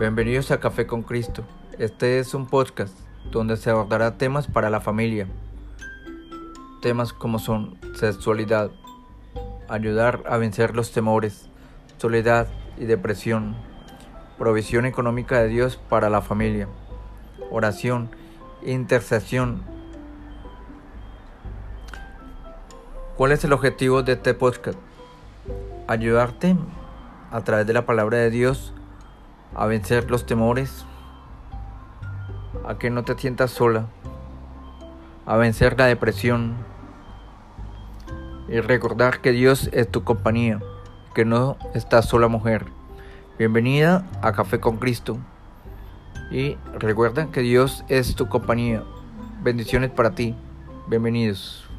Bienvenidos a Café con Cristo. Este es un podcast donde se abordará temas para la familia. Temas como son sexualidad, ayudar a vencer los temores, soledad y depresión, provisión económica de Dios para la familia, oración, intercesión. ¿Cuál es el objetivo de este podcast? Ayudarte a través de la palabra de Dios a vencer los temores, a que no te sientas sola, a vencer la depresión y recordar que Dios es tu compañía, que no estás sola mujer. Bienvenida a Café con Cristo y recuerda que Dios es tu compañía. Bendiciones para ti. Bienvenidos.